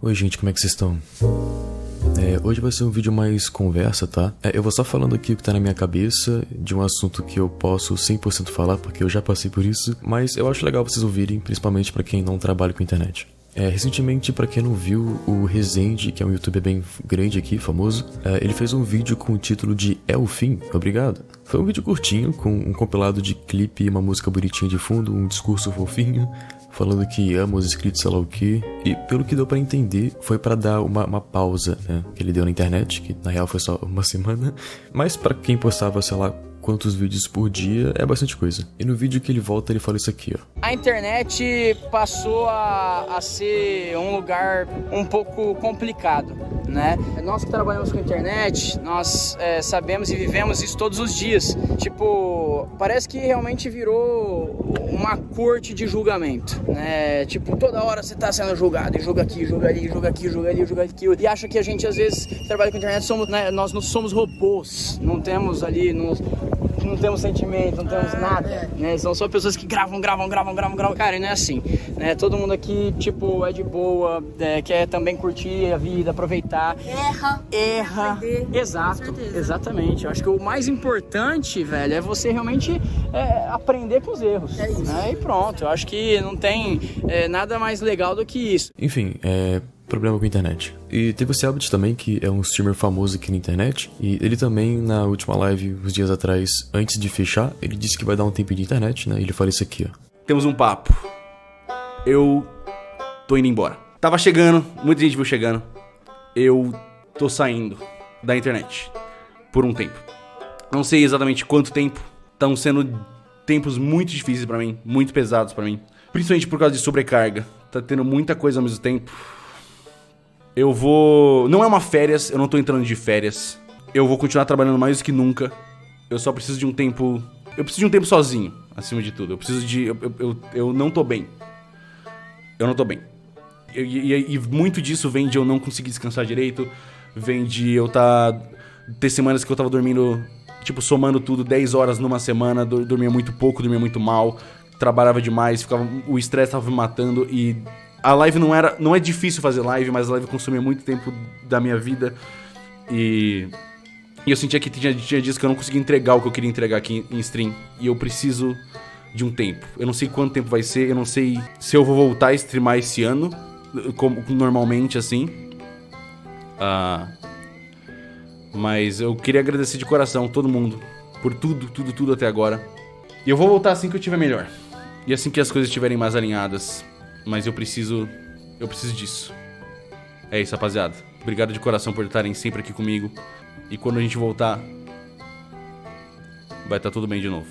Oi, gente, como é que vocês estão? É, hoje vai ser um vídeo mais conversa, tá? É, eu vou só falando aqui o que tá na minha cabeça, de um assunto que eu posso 100% falar, porque eu já passei por isso, mas eu acho legal vocês ouvirem, principalmente para quem não trabalha com internet. É, recentemente, para quem não viu, o Resende, que é um youtuber bem grande aqui, famoso, é, ele fez um vídeo com o título de É o Fim, obrigado. Foi um vídeo curtinho, com um compilado de clipe uma música bonitinha de fundo, um discurso fofinho, falando que ama os inscritos, sei lá o que. E pelo que deu para entender, foi para dar uma, uma, pausa, né? Que ele deu na internet, que na real foi só uma semana. Mas para quem postava, sei lá, quantos vídeos por dia, é bastante coisa. E no vídeo que ele volta, ele fala isso aqui, ó. A internet passou a, a ser um lugar um pouco complicado, né? Nós que trabalhamos com internet, nós é, sabemos e vivemos isso todos os dias. Tipo, parece que realmente virou uma corte de julgamento, né? Tipo, toda hora você tá sendo julgado, e julga aqui, julga ali, julga aqui, julga ali, julga aqui. E acha que a gente, às vezes, trabalha com internet, somos, né? nós não somos robôs, não temos ali, nos, não temos sentimento, não temos nada, né? São só pessoas que gravam, gravam, gravam, gravam, gravam. Cara, e não é assim, né? Todo mundo aqui, tipo, é de boa, é, quer também curtir a vida, aproveitar. Erra. Erra. Aprender. Exato, exatamente. Eu acho que o mais importante, velho, é você realmente é, aprender com os erros. É isso. Né? E pronto, eu acho que não tem é, nada mais legal do que isso. Enfim, é problema com a internet. E teve o Selbit também, que é um streamer famoso aqui na internet, e ele também, na última live, uns dias atrás, antes de fechar, ele disse que vai dar um tempo de internet, né? Ele fala isso aqui, ó. Temos um papo. Eu tô indo embora. Tava chegando, muita gente viu chegando. Eu tô saindo da internet por um tempo. Não sei exatamente quanto tempo. Estão sendo tempos muito difíceis pra mim, muito pesados pra mim. Principalmente por causa de sobrecarga. Tá tendo muita coisa ao mesmo tempo. Eu vou. Não é uma férias, eu não tô entrando de férias. Eu vou continuar trabalhando mais do que nunca. Eu só preciso de um tempo. Eu preciso de um tempo sozinho, acima de tudo. Eu preciso de. Eu, eu, eu, eu não tô bem. Eu não tô bem. E, e- e muito disso vem de eu não conseguir descansar direito. Vem de eu tá. Ter semanas que eu tava dormindo. Tipo, somando tudo, 10 horas numa semana. do- Dormia muito pouco, dormia muito mal. Trabalhava demais, ficava, o estresse tava me matando e a live não era. Não é difícil fazer live, mas a live consumia muito tempo da minha vida. E. E eu sentia que tinha, tinha dias que eu não conseguia entregar o que eu queria entregar aqui em stream. E eu preciso de um tempo. Eu não sei quanto tempo vai ser, eu não sei se eu vou voltar a streamar esse ano, como normalmente assim. Ah, mas eu queria agradecer de coração todo mundo por tudo, tudo, tudo até agora. E eu vou voltar assim que eu estiver melhor. E assim que as coisas estiverem mais alinhadas. Mas eu preciso. Eu preciso disso. É isso, rapaziada. Obrigado de coração por estarem sempre aqui comigo. E quando a gente voltar, vai estar tudo bem de novo.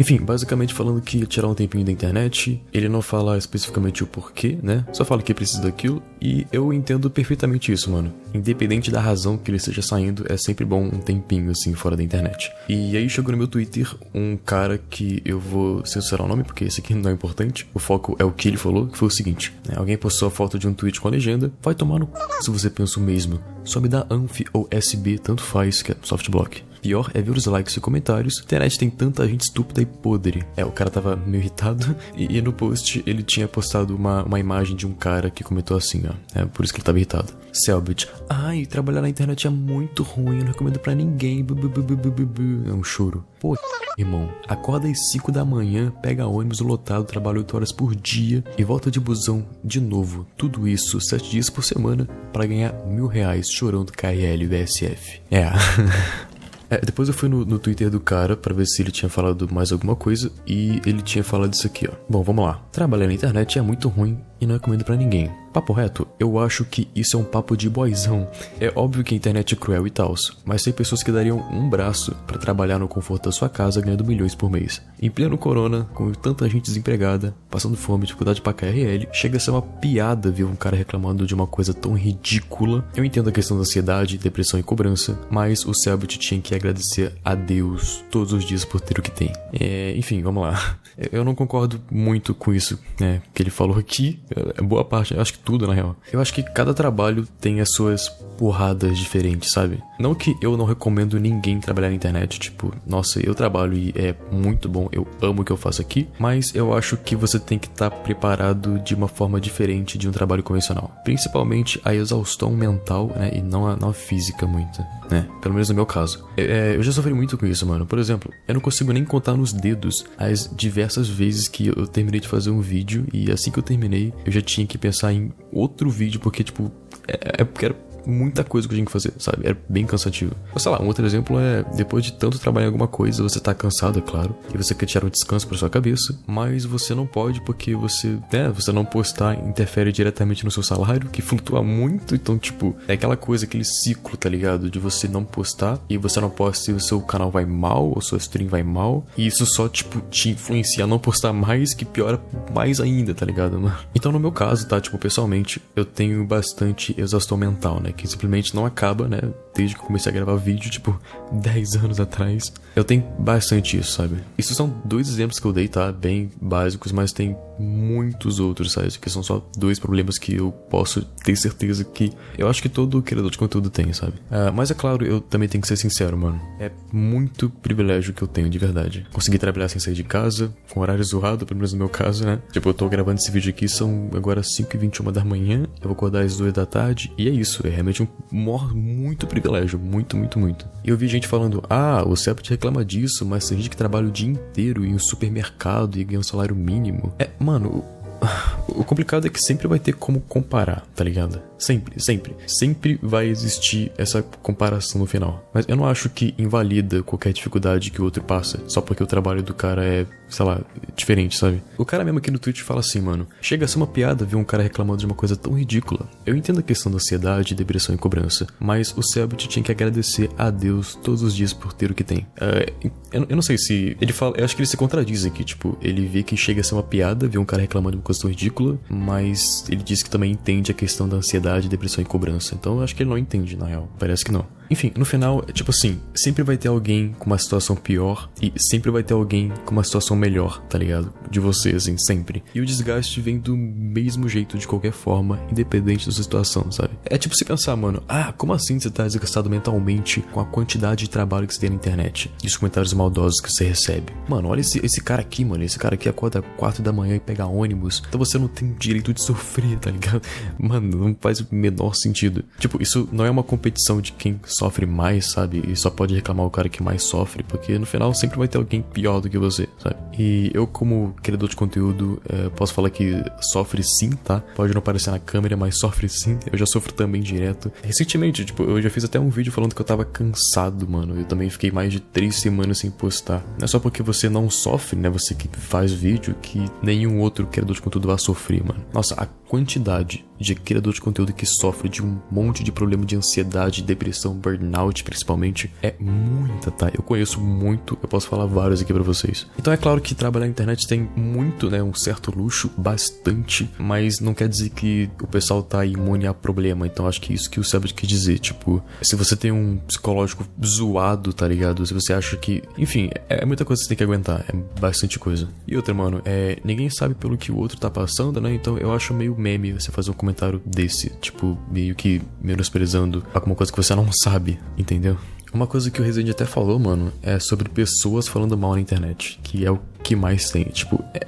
Enfim, basicamente falando que tirar um tempinho da internet, ele não fala especificamente o porquê, né? Só fala que precisa daquilo, e eu entendo perfeitamente isso, mano. Independente da razão que ele esteja saindo, é sempre bom um tempinho assim fora da internet. E aí chegou no meu Twitter um cara que eu vou censurar o nome, porque esse aqui não é importante. O foco é o que ele falou, que foi o seguinte: né? alguém postou a foto de um tweet com a legenda, vai tomar no c... se você pensa o mesmo. Só me dá Anf ou SB, tanto faz, que é softblock. Pior é ver os likes e comentários. Internet tem tanta gente estúpida e podre. É, o cara tava meio irritado. E, e no post ele tinha postado uma, uma imagem de um cara que comentou assim, ó. É por isso que ele tava irritado. Selbit. Ai, trabalhar na internet é muito ruim. Eu não recomendo pra ninguém. Bu, bu, bu. É um choro. Pô, irmão, acorda às 5 da manhã, pega ônibus lotado, trabalha 8 horas por dia e volta de busão de novo. Tudo isso 7 dias por semana pra ganhar mil reais chorando KRL e VSF. É. É, depois eu fui no, no Twitter do cara pra ver se ele tinha falado mais alguma coisa e ele tinha falado isso aqui, ó. Bom, vamos lá. Trabalhar na internet é muito ruim e não recomendo pra ninguém. Papo reto, eu acho que isso é um papo de boizão. É óbvio que a internet é cruel e tal, mas tem pessoas que dariam um braço pra trabalhar no conforto da sua casa ganhando milhões por mês. Em pleno corona, com tanta gente desempregada, passando fome, dificuldade pra KRL, chega a ser uma piada ver um cara reclamando de uma coisa tão ridícula. Eu entendo a questão da ansiedade, depressão e cobrança, mas o Selbit tinha que agradecer a Deus todos os dias por ter o que tem. É, enfim, vamos lá. Eu não concordo muito com isso, né, que ele falou aqui. É boa parte, acho que tudo na real. Eu acho que cada trabalho tem as suas porradas diferentes, sabe? Não que eu não recomendo ninguém trabalhar na internet, tipo, nossa, eu trabalho e é muito bom, eu amo o que eu faço aqui, mas eu acho que você tem que estar tá preparado de uma forma diferente de um trabalho convencional. Principalmente a exaustão mental, né, e não a, não a física muito, né? Pelo menos no meu caso. É, é, eu já sofri muito com isso, mano. Por exemplo, eu não consigo nem contar nos dedos as diversas vezes que eu terminei de fazer um vídeo e assim que eu terminei, eu já tinha que pensar em outro vídeo porque, tipo, é, é porque era muita coisa que eu tinha que fazer, sabe? Era bem cansativo. Mas sei lá, um outro exemplo é depois de tanto trabalhar em alguma coisa, você tá cansado, é claro, e você quer tirar um descanso para sua cabeça, mas você não pode porque você, né, você não postar interfere diretamente no seu salário, que flutua muito, então tipo, é aquela coisa, aquele ciclo, tá ligado? De você não postar e você não posta e o seu canal vai mal, ou sua stream vai mal, e isso só tipo te influencia a não postar mais, que piora mais ainda, tá ligado, mano? Então no meu caso, tá, tipo, pessoalmente, eu tenho bastante exaustão mental, né? Que simplesmente não acaba, né? Desde que eu comecei a gravar vídeo, tipo, 10 anos atrás. Eu tenho bastante isso, sabe? Isso são dois exemplos que eu dei, tá? Bem básicos, mas tem muitos outros, sabe? Que são só dois problemas que eu posso ter certeza que eu acho que todo criador de conteúdo tem, sabe? Uh, mas é claro, eu também tenho que ser sincero, mano. É muito privilégio que eu tenho, de verdade. Consegui trabalhar sem sair de casa, com horário zoado, pelo menos no meu caso, né? Tipo, eu tô gravando esse vídeo aqui, são agora 5h21 da manhã, eu vou acordar às 2 da tarde, e é isso, é realmente um muito privilégio, muito, muito, muito. E eu vi gente falando, ah, o Sept reclama disso, mas tem gente que trabalha o dia inteiro em um supermercado e ganha um salário mínimo. É, mano, o complicado é que sempre vai ter como comparar, tá ligado? Sempre, sempre. Sempre vai existir essa comparação no final. Mas eu não acho que invalida qualquer dificuldade que o outro passa, só porque o trabalho do cara é, sei lá, diferente, sabe? O cara mesmo aqui no Twitch fala assim, mano: chega a ser uma piada ver um cara reclamando de uma coisa tão ridícula. Eu entendo a questão da ansiedade, depressão e cobrança, mas o Selbit tinha que agradecer a Deus todos os dias por ter o que tem. Uh, eu, eu, não sei se. Ele fala. Eu acho que ele se contradiz aqui, tipo, ele vê que chega a ser uma piada ver um cara reclamando de uma coisa tão ridícula, mas ele diz que também entende a questão da ansiedade ansiedade, depressão e cobrança. Então eu acho que ele não entende, na real. Parece que não. Enfim, no final, é tipo assim, sempre vai ter alguém com uma situação pior e sempre vai ter alguém com uma situação melhor, tá ligado? De você, assim, sempre. E o desgaste vem do mesmo jeito, de qualquer forma, independente da sua situação, sabe? É tipo se pensar, mano, ah, como assim você tá desgastado mentalmente com a quantidade de trabalho que você tem na internet e os comentários maldosos que você recebe? Mano, olha esse, esse cara aqui, mano, esse cara aqui acorda 4 da manhã e pega ônibus, então você não tem direito de sofrer, tá ligado? Mano, não faz o menor sentido. Tipo, isso não é uma competição de quem sofre mais, sabe? E só pode reclamar o cara que mais sofre, porque no final sempre vai ter alguém pior do que você, sabe? E eu, como criador de conteúdo, é, posso falar que sofre sim, tá? Pode não aparecer na câmera, mas sofre sim. Eu já sofro também direto. Recentemente, tipo, eu já fiz até um vídeo falando que eu tava cansado, mano. Eu também fiquei mais de três semanas sem postar. Não é só porque você não sofre, né? Você que faz vídeo, que nenhum outro criador de conteúdo vai sofrer, mano. Nossa, a quantidade de criador de conteúdo que sofre de um monte de problema de ansiedade, depressão, burnout, principalmente, é muita, tá? Eu conheço muito, eu posso falar vários aqui para vocês. Então é claro que trabalhar na internet tem muito, né, um certo luxo, bastante, mas não quer dizer que o pessoal tá imune a problema. Então acho que é isso que o Sebas quer dizer, tipo, se você tem um psicológico zoado, tá ligado? Se você acha que, enfim, é muita coisa que você tem que aguentar, é bastante coisa. E outra, mano, é, ninguém sabe pelo que o outro tá passando, né? Então eu acho meio meme você fazer um comentário desse, tipo, meio que menosprezando alguma coisa que você não sabe, entendeu? Uma coisa que o Resident até falou, mano, é sobre pessoas falando mal na internet, que é o que mais tem. Tipo, é,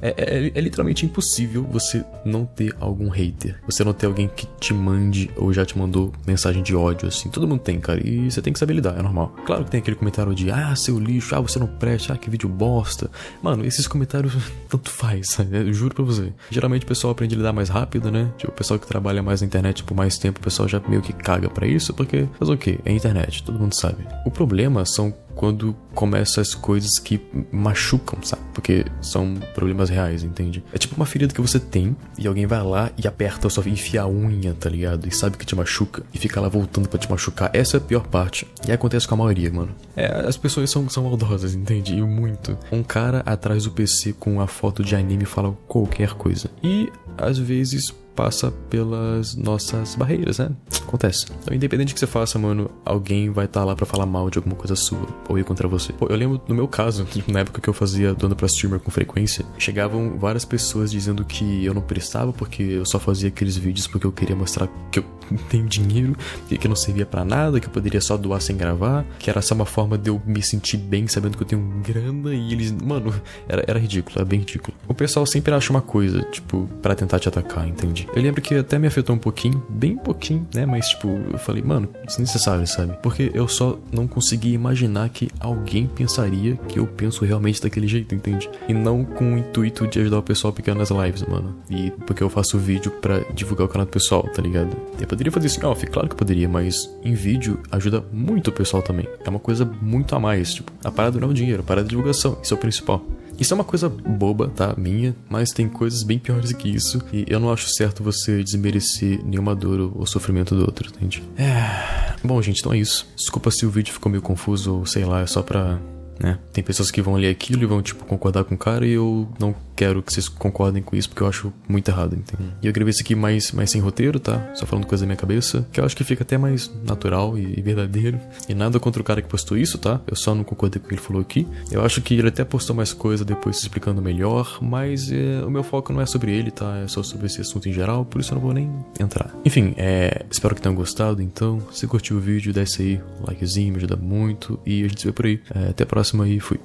é, é, é, literalmente impossível você não ter algum hater. Você não ter alguém que te mande ou já te mandou mensagem de ódio, assim. Todo mundo tem, cara. E você tem que saber lidar, é normal. Claro que tem aquele comentário de, ah, seu lixo, ah, você não presta, ah, que vídeo bosta. Mano, esses comentários tanto faz? Eu juro pra você. Geralmente o pessoal aprende a lidar mais rápido, né? Tipo, o pessoal que trabalha mais na internet por mais tempo, o pessoal já meio que caga para isso, porque faz o quê? É internet, todo mundo sabe. O problema são quando começam as coisas que machucam, sabe? Porque são problemas reais, entende? É tipo uma ferida que você tem e alguém vai lá e aperta só enfia a unha, tá ligado? E sabe que te machuca e fica lá voltando para te machucar. Essa é a pior parte. E acontece com a maioria, mano. É, as pessoas são, são maldosas, entende? E muito. Um cara atrás do PC com a foto de anime fala qualquer coisa. E às vezes passa pelas nossas barreiras, né? Acontece. Então, independente do que você faça, mano, alguém vai estar tá lá para falar mal de alguma coisa sua ou ir contra você. Pô, eu lembro no meu caso, na época que eu fazia dona pra streamer com frequência, chegavam várias pessoas dizendo que eu não prestava porque eu só fazia aqueles vídeos porque eu queria mostrar que eu tenho dinheiro e que não servia para nada, que eu poderia só doar sem gravar, que era só uma forma de eu me sentir bem sabendo que eu tenho grana e eles, mano, era, era ridículo, era bem ridículo. O pessoal sempre acha uma coisa, tipo, para tentar te atacar, entende? Eu lembro que até me afetou um pouquinho, bem pouquinho, né? Mas, tipo, eu falei, mano, desnecessário, sabe? Porque eu só não consegui imaginar que alguém pensaria que eu penso realmente daquele jeito, entende? E não com o intuito de ajudar o pessoal pequeno nas lives, mano. E porque eu faço vídeo para divulgar o canal do pessoal, tá ligado? Eu poderia fazer isso em off, claro que poderia, mas em vídeo ajuda muito o pessoal também. É uma coisa muito a mais, tipo, a parada não é o dinheiro, a parada é a divulgação, isso é o principal. Isso é uma coisa boba, tá? Minha, mas tem coisas bem piores que isso. E eu não acho certo você desmerecer nenhuma dor ou sofrimento do outro, entende? É. Bom, gente, então é isso. Desculpa se o vídeo ficou meio confuso ou sei lá, é só pra né? Tem pessoas que vão ler aquilo e vão, tipo, concordar com o cara e eu não quero que vocês concordem com isso porque eu acho muito errado, entende? E eu gravei isso aqui mais, mais sem roteiro, tá? Só falando coisa da minha cabeça, que eu acho que fica até mais natural e, verdadeiro. E nada contra o cara que postou isso, tá? Eu só não concordei com o que ele falou aqui. Eu acho que ele até postou mais coisa depois se explicando melhor, mas é, o meu foco não é sobre ele, tá? É só sobre esse assunto em geral, por isso eu não vou nem entrar. Enfim, é, espero que tenham gostado, então. Se curtiu o vídeo, desce aí, likezinho, me ajuda muito. E a gente se vê por aí. É, até a próxima próxima e fui.